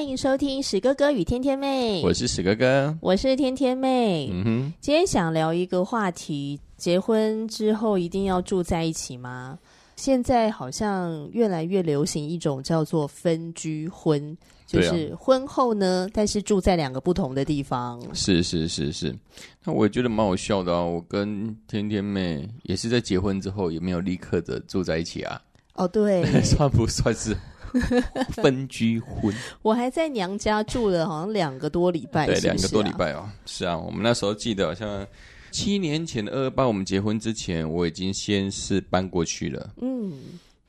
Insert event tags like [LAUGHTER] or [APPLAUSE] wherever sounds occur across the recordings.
欢迎收听史哥哥与天天妹，我是史哥哥，我是天天妹。嗯哼，今天想聊一个话题：结婚之后一定要住在一起吗？现在好像越来越流行一种叫做分居婚，就是婚后呢，但是住在两个不同的地方。是是是是，那我也觉得蛮好笑的啊。我跟天天妹也是在结婚之后，也没有立刻的住在一起啊。哦，对，[LAUGHS] 算不算是？[LAUGHS] 分居婚，我还在娘家住了好像两个多礼拜是不是啊？对，两个多礼拜哦。是啊，我们那时候记得好像七年前的二二八，我们结婚之前，我已经先是搬过去了。嗯，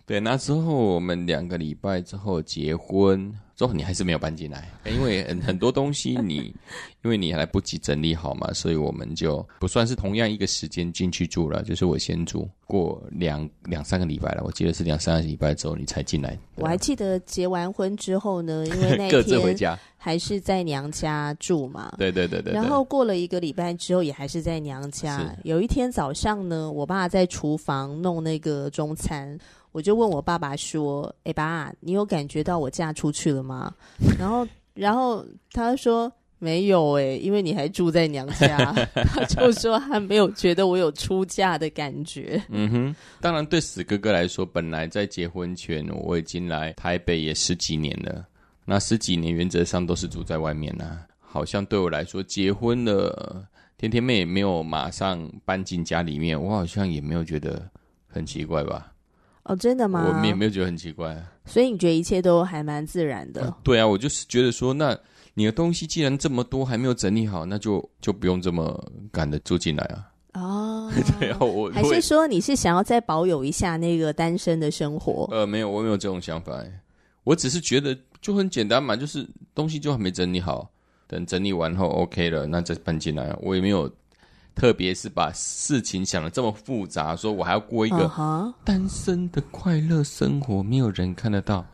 对，那之后我们两个礼拜之后结婚。之后你还是没有搬进来，因为很 [LAUGHS] 很多东西你，因为你还来不及整理好嘛，所以我们就不算是同样一个时间进去住了，就是我先住过两两三个礼拜了，我记得是两三个礼拜之后你才进来。我还记得结完婚之后呢，[LAUGHS] 因为那各自回家，还是在娘家住嘛。对对对对。然后过了一个礼拜之后，也还是在娘家。有一天早上呢，我爸在厨房弄那个中餐。我就问我爸爸说：“哎、欸，爸，你有感觉到我嫁出去了吗？”然后，然后他说：“没有哎、欸，因为你还住在娘家。[LAUGHS] ”他就说他没有觉得我有出嫁的感觉。嗯哼，当然对死哥哥来说，本来在结婚前我已经来台北也十几年了，那十几年原则上都是住在外面呐、啊。好像对我来说，结婚了，天天妹也没有马上搬进家里面，我好像也没有觉得很奇怪吧。哦，真的吗？我们也没有觉得很奇怪，所以你觉得一切都还蛮自然的。啊？对啊，我就是觉得说，那你的东西既然这么多，还没有整理好，那就就不用这么赶的住进来啊。哦，[LAUGHS] 对啊，我还是说你是想要再保有一下那个单身的生活？呃，没有，我没有这种想法。我只是觉得就很简单嘛，就是东西就还没整理好，等整理完后 OK 了，那再搬进来。我也没有。特别是把事情想的这么复杂，说我还要过一个单身的快乐生活，没有人看得到，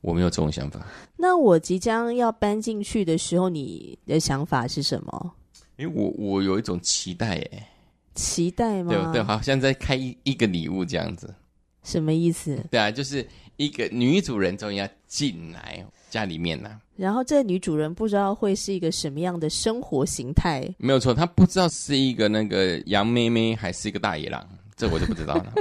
我没有这种想法。那我即将要搬进去的时候，你的想法是什么？因为我我有一种期待，哎，期待吗？对对，好像在开一一个礼物这样子。什么意思？对啊，就是一个女主人终于要进来家里面了。然后这个女主人不知道会是一个什么样的生活形态。没有错，她不知道是一个那个杨妹妹还是一个大野狼，这我就不知道了。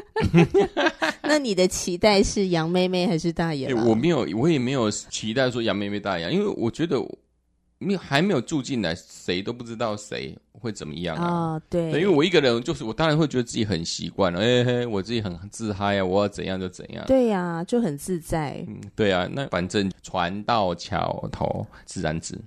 [LAUGHS] 那你的期待是杨妹妹还是大野狼？我没有，我也没有期待说杨妹妹大野狼，因为我觉得。没有，还没有住进来，谁都不知道谁会怎么样啊？哦、对，对，因为我一个人，就是我当然会觉得自己很习惯了，哎嘿，我自己很自嗨啊，我要怎样就怎样。对呀、啊，就很自在。嗯，对啊，那反正船到桥头自然直。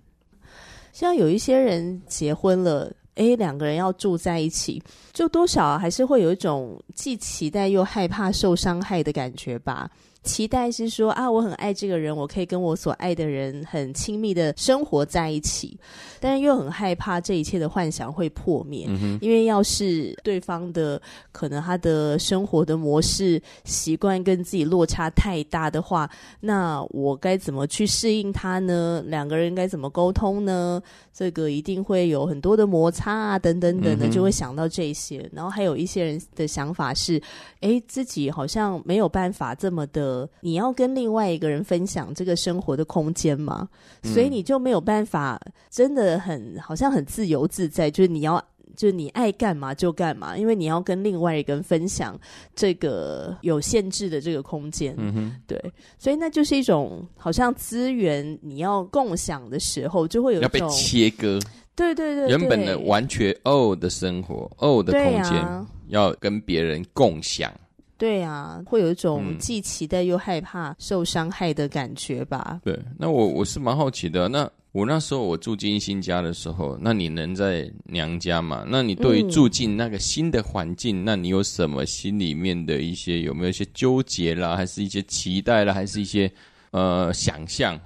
像有一些人结婚了，哎，两个人要住在一起，就多少还是会有一种既期待又害怕受伤害的感觉吧。期待是说啊，我很爱这个人，我可以跟我所爱的人很亲密的生活在一起，但是又很害怕这一切的幻想会破灭，嗯，因为要是对方的可能他的生活的模式习惯跟自己落差太大的话，那我该怎么去适应他呢？两个人该怎么沟通呢？这个一定会有很多的摩擦啊，等等等的，就会想到这些。然后还有一些人的想法是，诶，自己好像没有办法这么的。呃，你要跟另外一个人分享这个生活的空间嘛，所以你就没有办法，真的很好像很自由自在，就是你要，就是你爱干嘛就干嘛，因为你要跟另外一个人分享这个有限制的这个空间，嗯哼，对，所以那就是一种好像资源你要共享的时候，就会有一种要被切割，对对对，对，原本的完全哦的生活哦的空间，啊，要跟别人共享。对啊，会有一种既期待又害怕受伤害的感觉吧？嗯、对，那我我是蛮好奇的。那我那时候我住进新家的时候，那你能在娘家嘛？那你对于住进那个新的环境，嗯、那你有什么心里面的一些有没有一些纠结啦，还是一些期待啦，还是一些呃想象？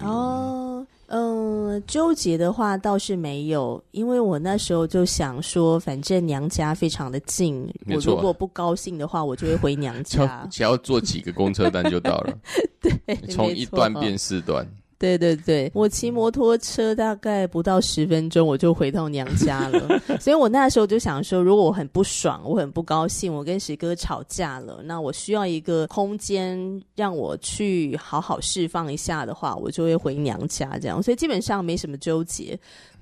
哦。嗯，纠结的话倒是没有，因为我那时候就想说，反正娘家非常的近，我如果不高兴的话，我就会回娘家，[LAUGHS] [LAUGHS] 只要坐几个公车单就到了。[LAUGHS] 对，从一段变四段。对对对，我骑摩托车大概不到十分钟，我就回到娘家了。[LAUGHS] 所以我那时候就想说，如果我很不爽，我很不高兴，我跟石哥吵架了，那我需要一个空间让我去好好释放一下的话，我就会回娘家这样。所以基本上没什么纠结。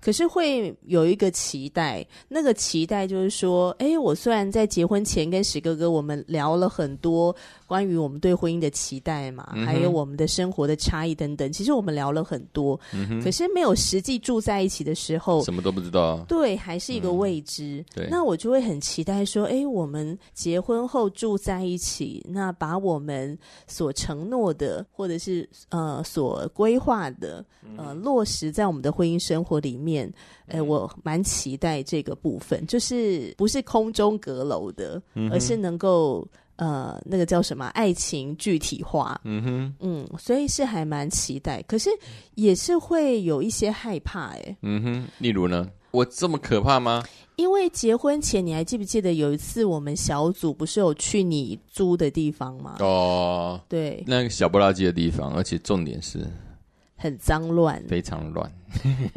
可是会有一个期待，那个期待就是说，哎，我虽然在结婚前跟史哥哥我们聊了很多关于我们对婚姻的期待嘛，嗯、还有我们的生活的差异等等，其实我们聊了很多，嗯、可是没有实际住在一起的时候，什么都不知道，对，还是一个未知。嗯、对，那我就会很期待说，哎，我们结婚后住在一起，那把我们所承诺的，或者是呃所规划的，呃落实在我们的婚姻生活里面。哎，我蛮期待这个部分，就是不是空中阁楼的，而是能够呃，那个叫什么爱情具体化。嗯哼，嗯，所以是还蛮期待，可是也是会有一些害怕。哎，嗯哼，例如呢，我这么可怕吗？因为结婚前，你还记不记得有一次我们小组不是有去你租的地方吗？哦，对，那个小不拉几的地方，而且重点是。很脏乱，非常乱。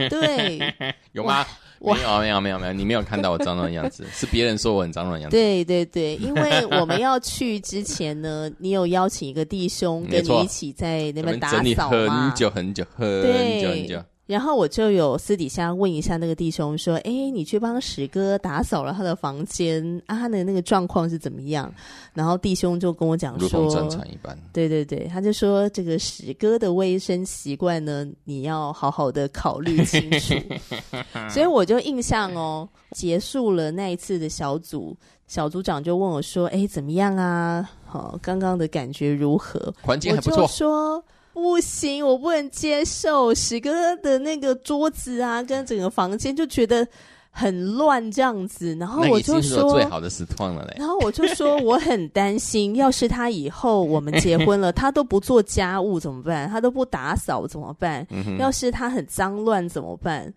对，[LAUGHS] 有吗？没有，没有，没有，没有。你没有看到我脏乱的样子，[LAUGHS] 是别人说我很脏乱的样子。对，对，对。因为我们要去之前呢，[LAUGHS] 你有邀请一个弟兄跟你一起在那边打扫吗？很久很久，很久很久。然后我就有私底下问一下那个弟兄说：“哎，你去帮史哥打扫了他的房间啊？他的那个状况是怎么样？”然后弟兄就跟我讲说：“如同正常一般。”对对对，他就说：“这个史哥的卫生习惯呢，你要好好的考虑清楚。[LAUGHS] ”所以我就印象哦，结束了那一次的小组，小组长就问我说：“哎，怎么样啊？好，刚刚的感觉如何？”环境还不错。说。不行，我不能接受史哥的那个桌子啊，跟整个房间就觉得很乱这样子。然后我就说最好的是创了嘞。然后我就说我很担心，要是他以后我们结婚了，[LAUGHS] 他都不做家务怎么办？他都不打扫怎么办？嗯、要是他很脏乱怎么办？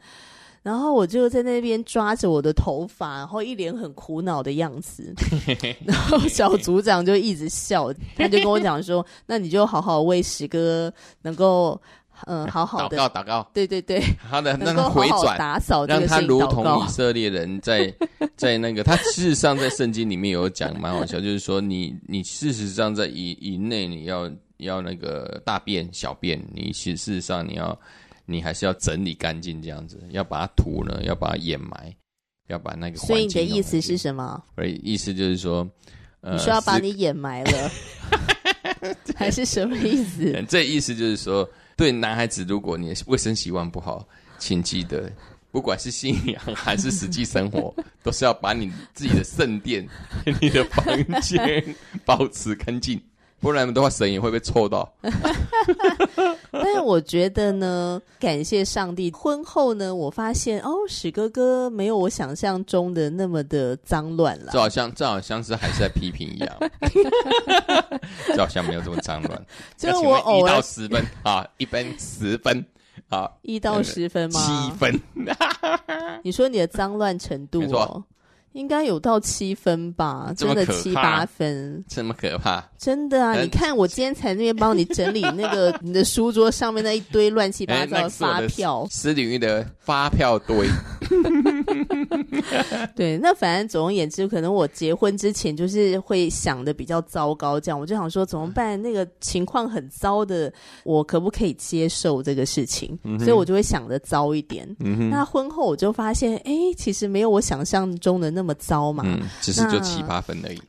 然后我就在那边抓着我的头发，然后一脸很苦恼的样子。[LAUGHS] 然后小组长就一直笑，他就跟我讲说：“ [LAUGHS] 那你就好好为史哥能够嗯好好的祷告祷告，对对对，他的那个回转打扫，让他如同以色列人在 [LAUGHS] 在那个他事实上在圣经里面有讲蛮好笑，就是说你你事实上在以以内你要要那个大便小便，你事实上你要。”你还是要整理干净，这样子，要把它土呢，要把它掩埋，要把那个。所以你的意思是什么？我的意思就是说，呃、你说要把你掩埋了，是 [LAUGHS] 还是什么意思？[LAUGHS] 这意思就是说，对男孩子，如果你的卫生习惯不好，请记得，不管是信仰还是实际生活，[LAUGHS] 都是要把你自己的圣殿、你的房间保持干净。不然的话，神也会被臭到。[LAUGHS] 但是我觉得呢，感谢上帝，婚后呢，我发现哦，史哥哥没有我想象中的那么的脏乱了。就好像，这好像是还是在批评一样。[LAUGHS] 就好像没有这么脏乱。就我偶尔一到十分啊，一分十分啊，一到十分吗？七分。[LAUGHS] 你说你的脏乱程度哦？应该有到七分吧，真的七八分，这么可怕？真的啊！你看我今天才那边帮你整理 [LAUGHS] 那个你的书桌上面那一堆乱七八糟的发票，私领域的发票堆。[LAUGHS] 对，那反正总而言之，可能我结婚之前就是会想的比较糟糕，这样我就想说怎么办？那个情况很糟的，我可不可以接受这个事情？所以我就会想的糟一点。那婚后我就发现，哎，其实没有我想象中的那。那么糟嘛？嗯，只是就七八分而已。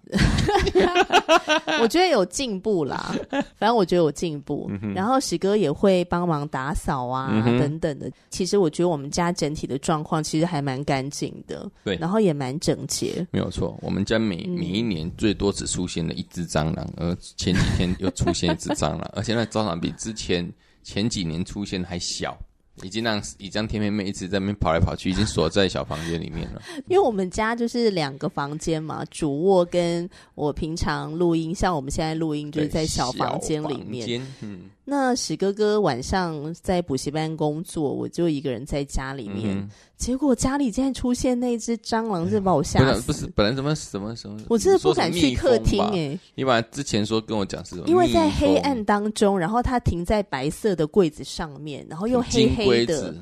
[LAUGHS] 我觉得有进步啦，反正我觉得有进步。嗯、然后史哥也会帮忙打扫啊、嗯，等等的。其实我觉得我们家整体的状况其实还蛮干净的，对，然后也蛮整洁。没有错，我们家每每一年最多只出现了一只蟑螂，而前几天又出现一只蟑螂，[LAUGHS] 而且那蟑螂比之前前几年出现的还小。已经让已经天妹妹一直在那边跑来跑去，已经锁在小房间里面了。[LAUGHS] 因为我们家就是两个房间嘛，主卧跟我平常录音，像我们现在录音就是在小房间里面。嗯。那史哥哥晚上在补习班工作，我就一个人在家里面。嗯、结果家里竟然出现那只蟑螂，是把我吓死。不是，本来怎么什么什么？我真的不敢去客厅哎、欸。你把之前说跟我讲是什么？因为在黑暗当中，然后它停在白色的柜子上面，然后又黑黑的。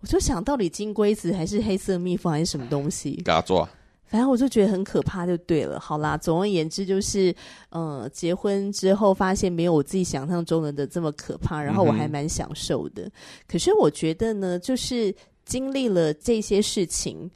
我就想到底金龟子还是黑色蜜蜂还是什么东西？嘎抓。反正我就觉得很可怕，就对了。好啦，总而言之就是，呃，结婚之后发现没有我自己想象中的的这么可怕，然后我还蛮享受的。嗯。可是我觉得呢，就是经历了这些事情，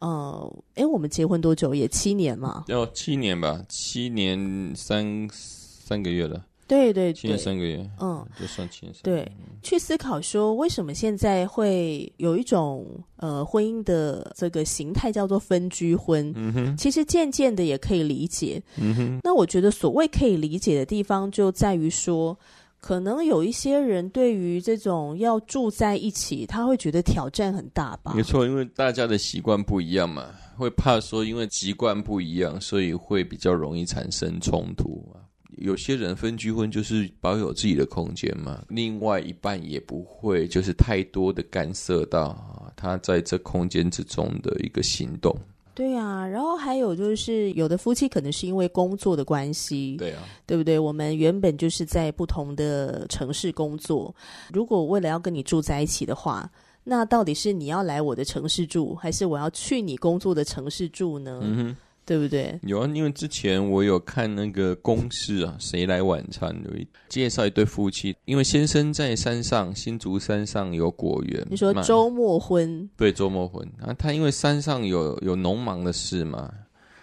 呃，哎，我们结婚多久？也七年嘛？要七年吧，七年三三个月了。对对对，前三个月，嗯，就算前三个月。对，去思考说为什么现在会有一种呃婚姻的这个形态叫做分居婚。嗯哼，其实渐渐的也可以理解。嗯哼，那我觉得所谓可以理解的地方就在于说，可能有一些人对于这种要住在一起，他会觉得挑战很大吧？没错，因为大家的习惯不一样嘛，会怕说因为习惯不一样，所以会比较容易产生冲突啊。有些人分居婚就是保有自己的空间嘛，另外一半也不会就是太多的干涉到他在这空间之中的一个行动。对啊，然后还有就是有的夫妻可能是因为工作的关系，对啊，对不对？我们原本就是在不同的城市工作，如果为了要跟你住在一起的话，那到底是你要来我的城市住，还是我要去你工作的城市住呢？嗯哼。对不对？有啊，因为之前我有看那个公式啊，谁来晚餐有一介绍一对夫妻，因为先生在山上新竹山上有果园，你说周末婚？对，周末婚啊，他因为山上有有农忙的事嘛，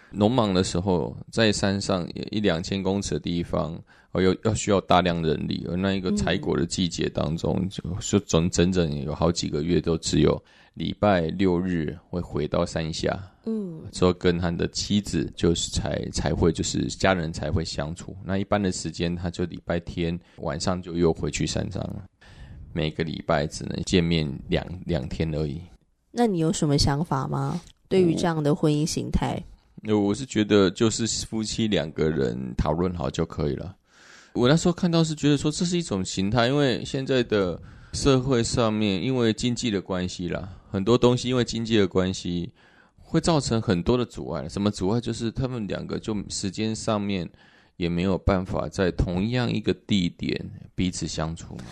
农忙的时候在山上一两千公尺的地方，哦，有要需要大量人力，而那一个采果的季节当中，嗯、就整整整有好几个月都只有。礼拜六日会回到山下，嗯，之后跟他的妻子就是才才会就是家人才会相处。那一般的时间，他就礼拜天晚上就又回去山上了。每个礼拜只能见面两两天而已。那你有什么想法吗？对于这样的婚姻形态？我，我是觉得就是夫妻两个人讨论好就可以了。我那时候看到是觉得说这是一种形态，因为现在的社会上面因为经济的关系啦。很多东西因为经济的关系，会造成很多的阻碍。什么阻碍？就是他们两个就时间上面也没有办法在同样一个地点彼此相处嘛。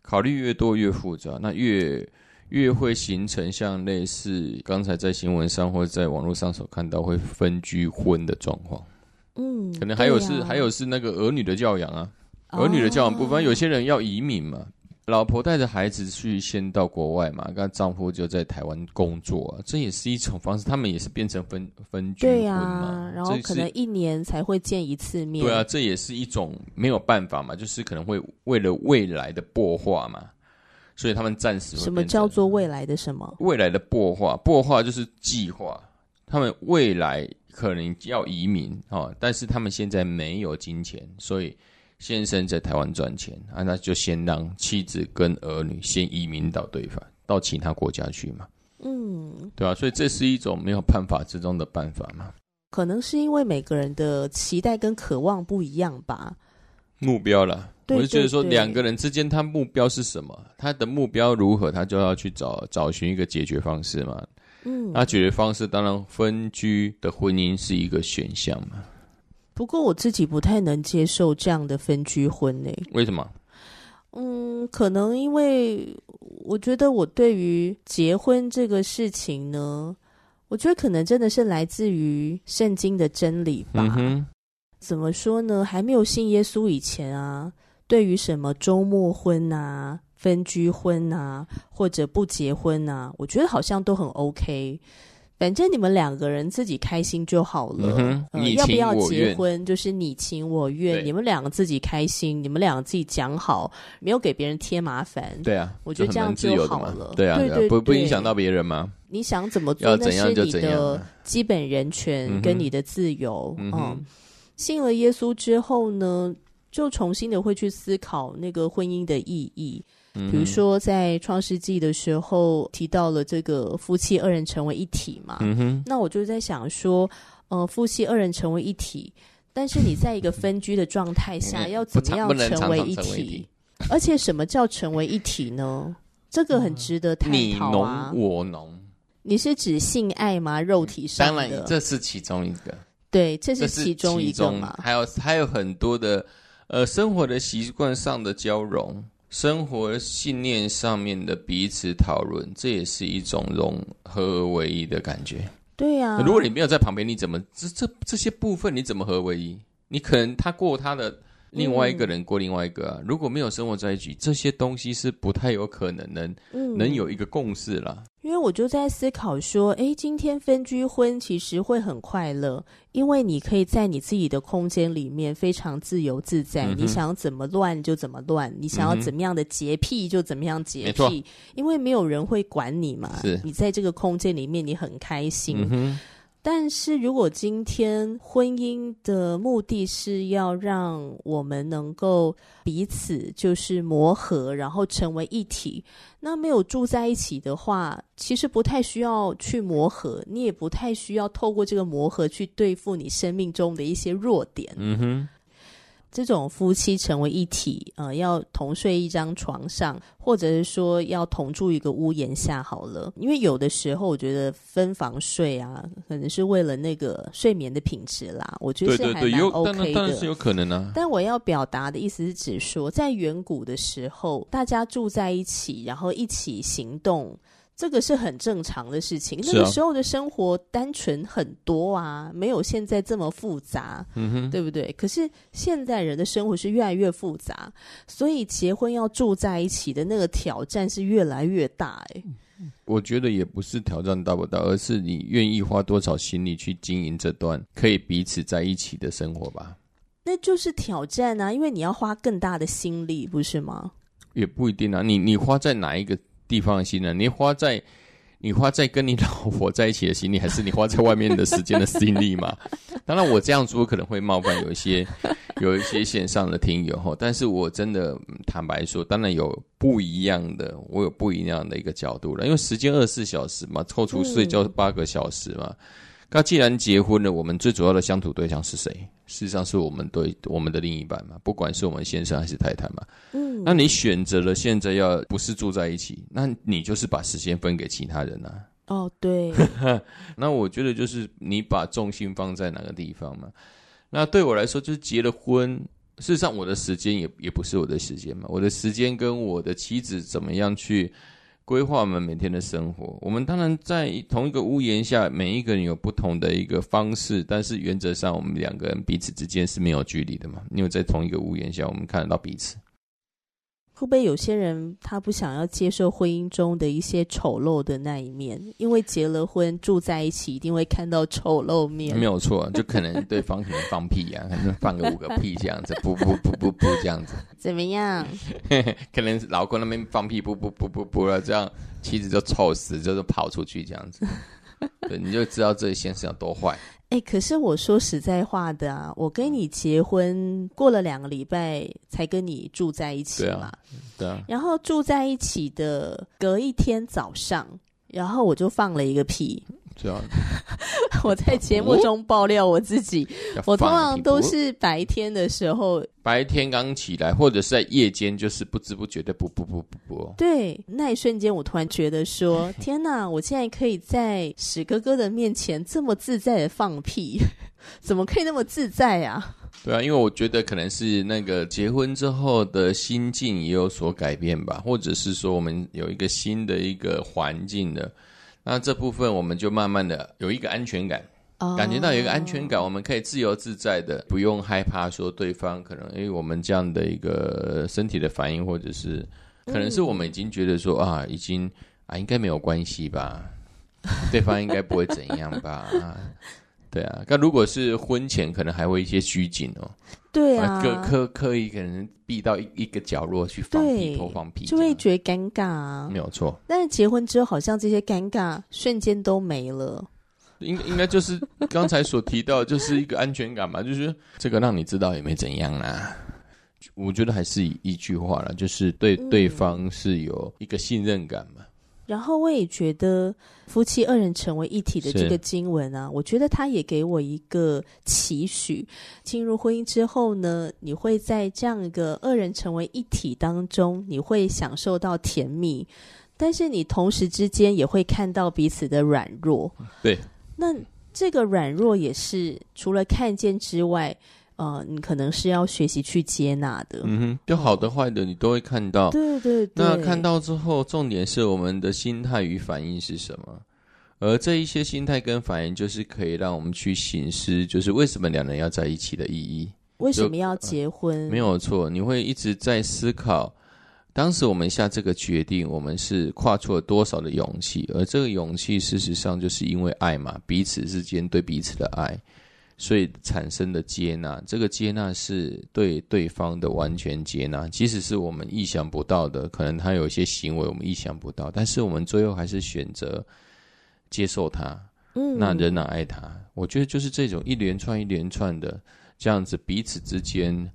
考虑越多越复杂，那越越会形成像类似刚才在新闻上或者在网络上所看到会分居婚的状况。嗯，可能还有是、啊、还有是那个儿女的教养啊，儿女的教养部分，有些人要移民嘛。老婆带着孩子去先到国外嘛，跟丈夫就在台湾工作，啊，这也是一种方式。他们也是变成分分居婚嘛，对啊，然后可能一年才会见一次面。对啊，这也是一种没有办法嘛，就是可能会为了未来的破化嘛，所以他们暂时。什么叫做未来的什么？未来的破化，破化就是计划。他们未来可能要移民哦，但是他们现在没有金钱，所以。先生在台湾赚钱啊，那就先让妻子跟儿女先移民到对方到其他国家去嘛。嗯，对啊，所以这是一种没有办法之中的办法嘛。可能是因为每个人的期待跟渴望不一样吧。目标啦，我就觉得说两个人之间，他目标是什么？他的目标如何，他就要去找找寻一个解决方式嘛。嗯，那解决方式当然分居的婚姻是一个选项嘛。不过我自己不太能接受这样的分居婚呢？为什么？嗯，可能因为我觉得我对于结婚这个事情呢，我觉得可能真的是来自于圣经的真理吧。嗯。怎么说呢？还没有信耶稣以前啊，对于什么周末婚啊、分居婚啊，或者不结婚啊，我觉得好像都很 OK。反正你们两个人自己开心就好了。嗯呃、要不要结婚，就是你情我愿，你们两个自己开心，你们两个自己讲好，没有给别人添麻烦。对啊，我觉得这样就好了。对啊，对对对，不不影响到别人吗？你想怎么做，那是你的基本人权跟你的自由。嗯，嗯，信了耶稣之后呢，就重新的会去思考那个婚姻的意义。比如说，在创世纪的时候提到了这个夫妻二人成为一体嘛，那我就在想说，呃，夫妻二人成为一体，但是你在一个分居的状态下，要怎么样成为一体？而且什么叫成为一体呢？这个很值得探讨啊。你侬我侬，你是指性爱吗？肉体上的？当然，这是其中一个。对，这是其中一个嘛。还有还有很多的，呃，生活的习惯上的交融。生活信念上面的彼此讨论，这也是一种融合而为一的感觉。对呀、啊，如果你没有在旁边，你怎么这这这些部分你怎么合为一？你可能他过他的。另外一个人过另外一个啊，如果没有生活在一起，这些东西是不太有可能能、嗯、能有一个共识了。因为我就在思考说，哎，今天分居婚其实会很快乐，因为你可以在你自己的空间里面非常自由自在，嗯、你想怎么乱就怎么乱，你想要怎么样的洁癖就怎么样洁癖，嗯、因为没有人会管你嘛。是你在这个空间里面，你很开心。但是如果今天婚姻的目的是要让我们能够彼此就是磨合，然后成为一体，那没有住在一起的话，其实不太需要去磨合，你也不太需要透过这个磨合去对付你生命中的一些弱点。嗯哼。这种夫妻成为一体，呃，要同睡一张床上，或者是说要同住一个屋檐下好了。因为有的时候，我觉得分房睡啊，可能是为了那个睡眠的品质啦。我觉得是还蛮 OK 的，当然是有可能啊。但我要表达的意思是指说，在远古的时候，大家住在一起，然后一起行动。这个是很正常的事情。那个时候的生活单纯很多啊，没有现在这么复杂，嗯哼，对不对？可是现在人的生活是越来越复杂，所以结婚要住在一起的那个挑战是越来越大。哎，我觉得也不是挑战大不大，而是你愿意花多少心力去经营这段可以彼此在一起的生活吧。那就是挑战啊，因为你要花更大的心力，不是吗？也不一定啊，你你花在哪一个？地方的心呢？你花在你花在跟你老婆在一起的心力，还是你花在外面的时间的心力嘛？[LAUGHS] 当然，我这样说可能会冒犯有一些 [LAUGHS] 有一些线上的听友哈，但是我真的坦白说，当然有不一样的，我有不一样的一个角度了，因为时间二十四小时嘛，抽出睡觉八个小时嘛。嗯那既然结婚了，我们最主要的相处对象是谁？事实上是我们对我们的另一半嘛，不管是我们先生还是太太嘛。嗯，那你选择了现在要不是住在一起，那你就是把时间分给其他人啊。哦，对。[LAUGHS] 那我觉得就是你把重心放在哪个地方嘛。那对我来说，就是结了婚，事实上我的时间也也不是我的时间嘛，我的时间跟我的妻子怎么样去。规划我们每天的生活，我们当然在同一个屋檐下，每一个人有不同的一个方式，但是原则上，我们两个人彼此之间是没有距离的嘛，因为在同一个屋檐下，我们看得到彼此。会不会有些人他不想要接受婚姻中的一些丑陋的那一面？因为结了婚住在一起，一定会看到丑陋面。没有错，就可能对方可能放屁呀、啊，可能放个五个屁这样子，[LAUGHS] 不不不不不这样子。怎么样？[LAUGHS] 可能老公那边放屁，不不不不不了，这样妻子就臭死，就是跑出去这样子。[LAUGHS] 对，你就知道这些先生有多坏。哎、欸，可是我说实在话的啊，我跟你结婚过了两个礼拜才跟你住在一起嘛，对啊，对啊，然后住在一起的隔一天早上，然后我就放了一个屁。这样，[LAUGHS] 我在节目中爆料我自己，我通常都是白天的时候，白天刚起来，或者是在夜间，就是不知不觉的不不不不不。对，那一瞬间，我突然觉得说，[LAUGHS] 天哪，我竟然可以在史哥哥的面前这么自在的放屁，[LAUGHS] 怎么可以那么自在啊？对啊，因为我觉得可能是那个结婚之后的心境也有所改变吧，或者是说我们有一个新的一个环境的。那这部分我们就慢慢的有一个安全感，oh. 感觉到有一个安全感，我们可以自由自在的，不用害怕说对方可能因为我们这样的一个身体的反应，或者是可能是我们已经觉得说啊，已经啊应该没有关系吧。对方应该不会怎样吧？[LAUGHS] 对啊，那如果是婚前，可能还会一些拘谨哦。对啊，刻刻刻意可能避到一一个角落去放屁，偷放屁，就会觉得尴尬啊。没有错，但是结婚之后，好像这些尴尬瞬间都没了。应应该就是刚才所提到，就是一个安全感嘛，就是这个让你知道也没怎样啦。我觉得还是一一句话啦，就是对对方是有一个信任感嘛。然后我也觉得夫妻二人成为一体的这个经文啊，我觉得他也给我一个期许：进入婚姻之后呢，你会在这样一个二人成为一体当中，你会享受到甜蜜，但是你同时之间也会看到彼此的软弱。对，那这个软弱也是除了看见之外。呃，你可能是要学习去接纳的，嗯哼，就好的坏的你都会看到，对对对。那看到之后，重点是我们的心态与反应是什么？而这一些心态跟反应，就是可以让我们去醒思，就是为什么两人要在一起的意义，为什么要结婚？呃，没有错，你会一直在思考，当时我们下这个决定，我们是跨出了多少的勇气？而这个勇气，事实上就是因为爱嘛，彼此之间对彼此的爱。所以产生的接纳，这个接纳是对对方的完全接纳，即使是我们意想不到的，可能他有一些行为我们意想不到，但是我们最后还是选择接受他，嗯，那仍然爱他。我觉得就是这种一连串一连串的这样子，彼此之间，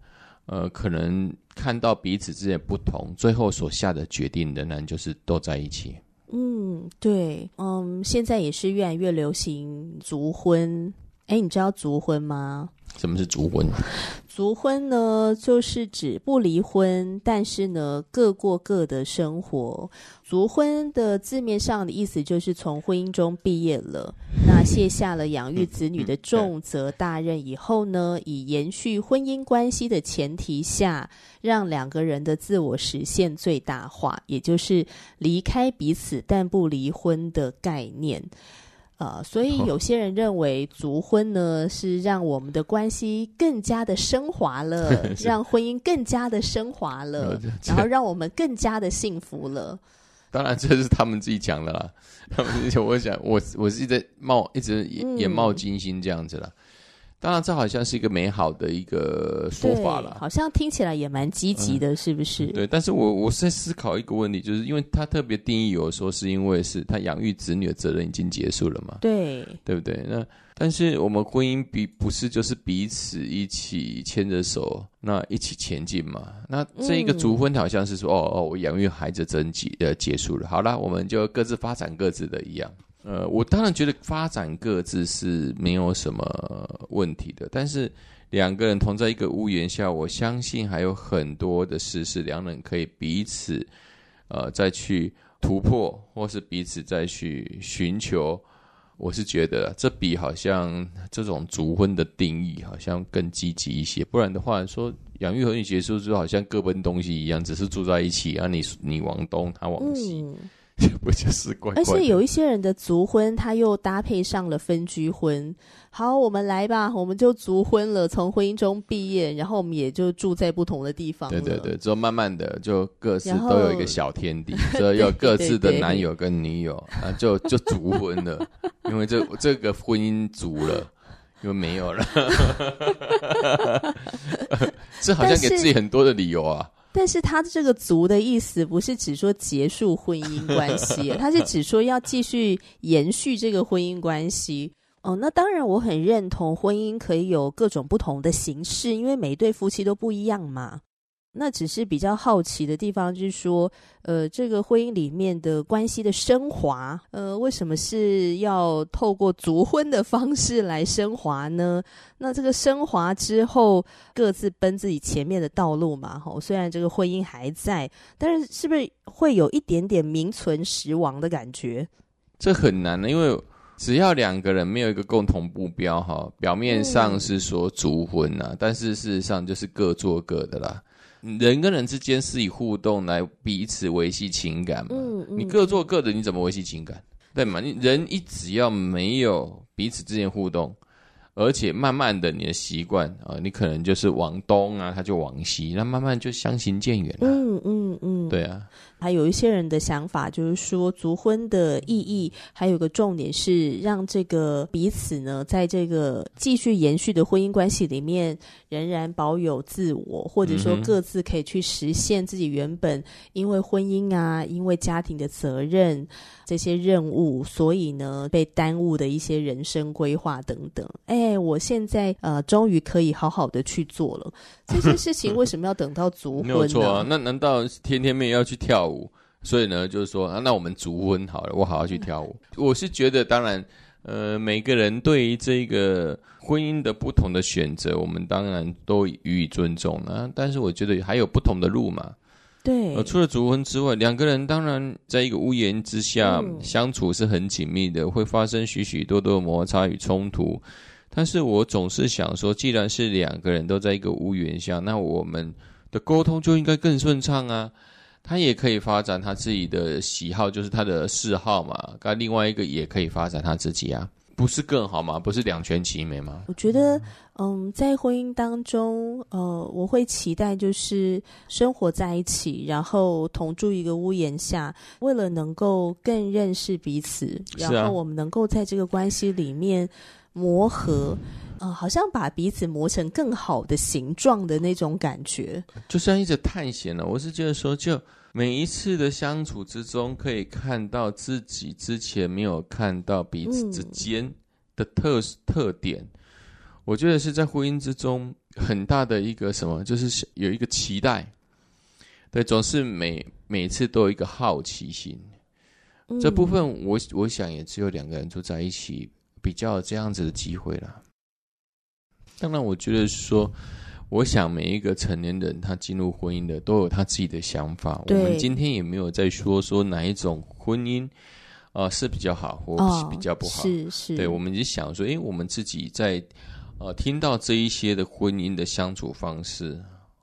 呃，可能看到彼此之间不同，最后所下的决定仍然就是都在一起。嗯，对，嗯，现在也是越来越流行族婚。哎，你知道族婚吗？什么是族婚？族婚呢，就是指不离婚，但是呢，各过各的生活。族婚的字面上的意思就是从婚姻中毕业了，那卸下了养育子女的重责大任以后呢，以延续婚姻关系的前提下，让两个人的自我实现最大化，也就是离开彼此但不离婚的概念。呃，所以有些人认为族婚呢，是让我们的关系更加的升华了 [LAUGHS] [LAUGHS] 让婚姻更加的升华了，然后让我们更加的幸福了。当然，这是他们自己讲的啦。他们我想，我我是在冒，一直眼眼冒金星这样子啦。当然，这好像是一个美好的一个说法了，好像听起来也蛮积极的，是不是？嗯、对，但是我我在思考一个问题，就是因为他特别定义，有说是因为是他养育子女的责任已经结束了嘛？对，对不对？那但是我们婚姻比不是就是彼此一起牵着手，那一起前进嘛？那这一个族婚好像是说，嗯、哦哦，我养育孩子真结呃结束了，好了，我们就各自发展各自的一样。呃，我当然觉得发展各自是没有什么问题的，但是两个人同在一个屋檐下，我相信还有很多的事是两人可以彼此呃再去突破，或是彼此再去寻求。我是觉得这比好像这种族婚的定义好像更积极一些，不然的话说养育和你结束之后，好像各奔东西一样，只是住在一起啊，你你往东，他往西。[LAUGHS] 不就是怪怪？而且有一些人的族婚，他又搭配上了分居婚。好，我们来吧，我们就族婚了，从婚姻中毕业，然后我们也就住在不同的地方。对对对，之后慢慢的就各自都有一个小天地，所以有各自的男友跟女友，[LAUGHS] 啊，就就族婚了，因为这这个婚姻族了，因为没有了。[LAUGHS] 这好像给自己很多的理由啊。但是他这个“族”的意思不是只说结束婚姻关系，[LAUGHS] 他是只说要继续延续这个婚姻关系。哦，那当然我很认同婚姻可以有各种不同的形式，因为每一对夫妻都不一样嘛。那只是比较好奇的地方，就是说，呃，这个婚姻里面的关系的升华，呃，为什么是要透过族婚的方式来升华呢？那这个升华之后，各自奔自己前面的道路嘛，吼，虽然这个婚姻还在，但是是不是会有一点点名存实亡的感觉？这很难的，因为只要两个人没有一个共同目标，哈，表面上是说族婚呐，嗯，但是事实上就是各做各的啦。人跟人之间是以互动来彼此维系情感嘛？嗯嗯、你各做各的，你怎么维系情感？对嘛？你人一只要没有彼此之间互动，而且慢慢的你的习惯啊，你可能就是往东啊，他就往西，那慢慢就相行渐远了。嗯嗯嗯，对啊。还有一些人的想法，就是说，族婚的意义还有个重点是让这个彼此呢，在这个继续延续的婚姻关系里面，仍然保有自我，或者说各自可以去实现自己原本因为婚姻啊，因为家庭的责任这些任务，所以呢被耽误的一些人生规划等等。哎，我现在呃，终于可以好好的去做了这些事情。[LAUGHS] 为什么要等到族婚呢？没有错啊，那难道天天妹要去跳舞？所以呢，就是说啊，那我们足婚好了，我好好去跳舞。我是觉得，当然，呃，每个人对于这个婚姻的不同的选择，我们当然都予以尊重啊。但是我觉得还有不同的路嘛。对。呃，除了足婚之外，两个人当然在一个屋檐之下相处是很紧密的，会发生许许多多的摩擦与冲突。但是我总是想说，既然是两个人都在一个屋檐下，那我们的沟通就应该更顺畅啊。他也可以发展他自己的喜好，就是他的嗜好嘛。那另外一个也可以发展他自己啊，不是更好吗？不是两全其美吗？我觉得，嗯，在婚姻当中，呃，我会期待就是生活在一起，然后同住一个屋檐下，为了能够更认识彼此，然后我们能够在这个关系里面磨合。嗯，好像把彼此磨成更好的形状的那种感觉，就像一直探险了。我是觉得说，就每一次的相处之中，可以看到自己之前没有看到彼此之间的特、嗯、特点。我觉得是在婚姻之中很大的一个什么，就是有一个期待。对，总是每每次都有一个好奇心。嗯、这部分我我想也只有两个人住在一起比较有这样子的机会了。当然，我觉得说，我想每一个成年人他进入婚姻的都有他自己的想法。我们今天也没有在说说哪一种婚姻啊、呃、是比较好，或是比较不好。哦、是是，对，我们就想说，诶，我们自己在呃听到这一些的婚姻的相处方式，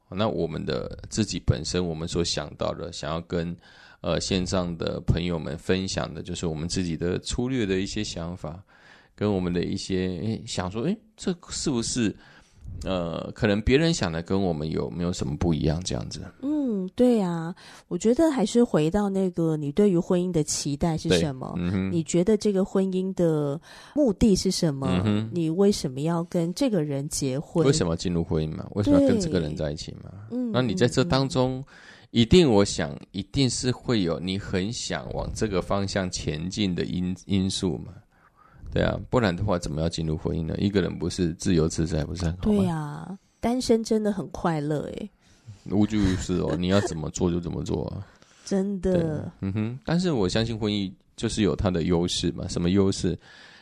那我们的自己本身，我们所想到的，想要跟呃线上的朋友们分享的，就是我们自己的粗略的一些想法。跟我们的一些诶想说，诶，这是不是呃，可能别人想的跟我们有没有什么不一样？这样子。嗯，对啊，我觉得还是回到那个，你对于婚姻的期待是什么？嗯，你觉得这个婚姻的目的是什么？嗯，你为什么要跟这个人结婚？为什么进入婚姻嘛？为什么要跟这个人在一起嘛？嗯，那你在这当中，一定我想，一定是会有你很想往这个方向前进的因因素嘛。对啊，不然的话，怎么要进入婚姻呢？一个人不是自由自在，不是很好吗？对呀、啊，单身真的很快乐哎。无拘无束哦，[LAUGHS] 你要怎么做就怎么做啊。真的，嗯哼。但是我相信婚姻就是有它的优势嘛。什么优势？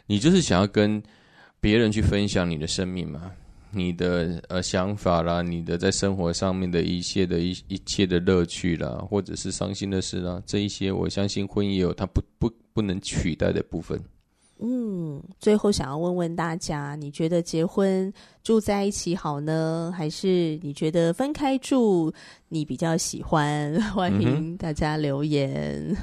你就是想要跟别人去分享你的生命嘛，你的呃想法啦，你的在生活上面的一切的一一切的乐趣啦，或者是伤心的事啦，这一些我相信婚姻也有它不不不能取代的部分。嗯，最后想要问问大家，你觉得结婚住在一起好呢，还是你觉得分开住你比较喜欢？[LAUGHS] 欢迎大家留言。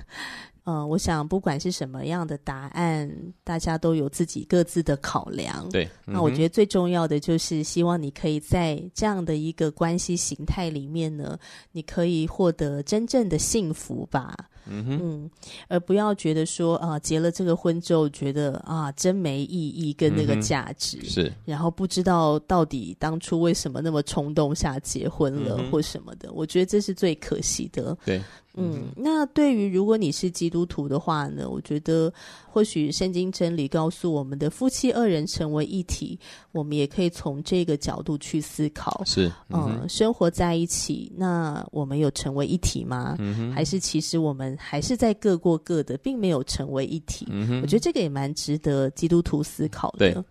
嗯我想不管是什么样的答案，大家都有自己各自的考量。对，嗯、那我觉得最重要的就是希望你可以在这样的一个关系形态里面呢，你可以获得真正的幸福吧。嗯哼，嗯，而不要觉得说啊、呃，结了这个婚之后，觉得啊，真没意义跟那个价值、嗯、是，然后不知道到底当初为什么那么冲动下结婚了、嗯、或什么的，我觉得这是最可惜的。对。嗯，那对于如果你是基督徒的话呢，我觉得或许圣经真理告诉我们的夫妻二人成为一体，我们也可以从这个角度去思考。是，嗯，嗯，生活在一起，那我们有成为一体吗？嗯，还是其实我们还是在各过各的，并没有成为一体？嗯，我觉得这个也蛮值得基督徒思考的。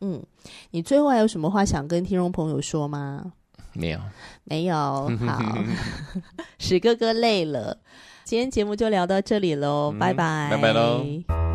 嗯，你最后还有什么话想跟听众朋友说吗？没有，没有。[LAUGHS] 好，[LAUGHS] 史哥哥累了，今天节目就聊到这里喽，嗯、拜拜，拜拜喽。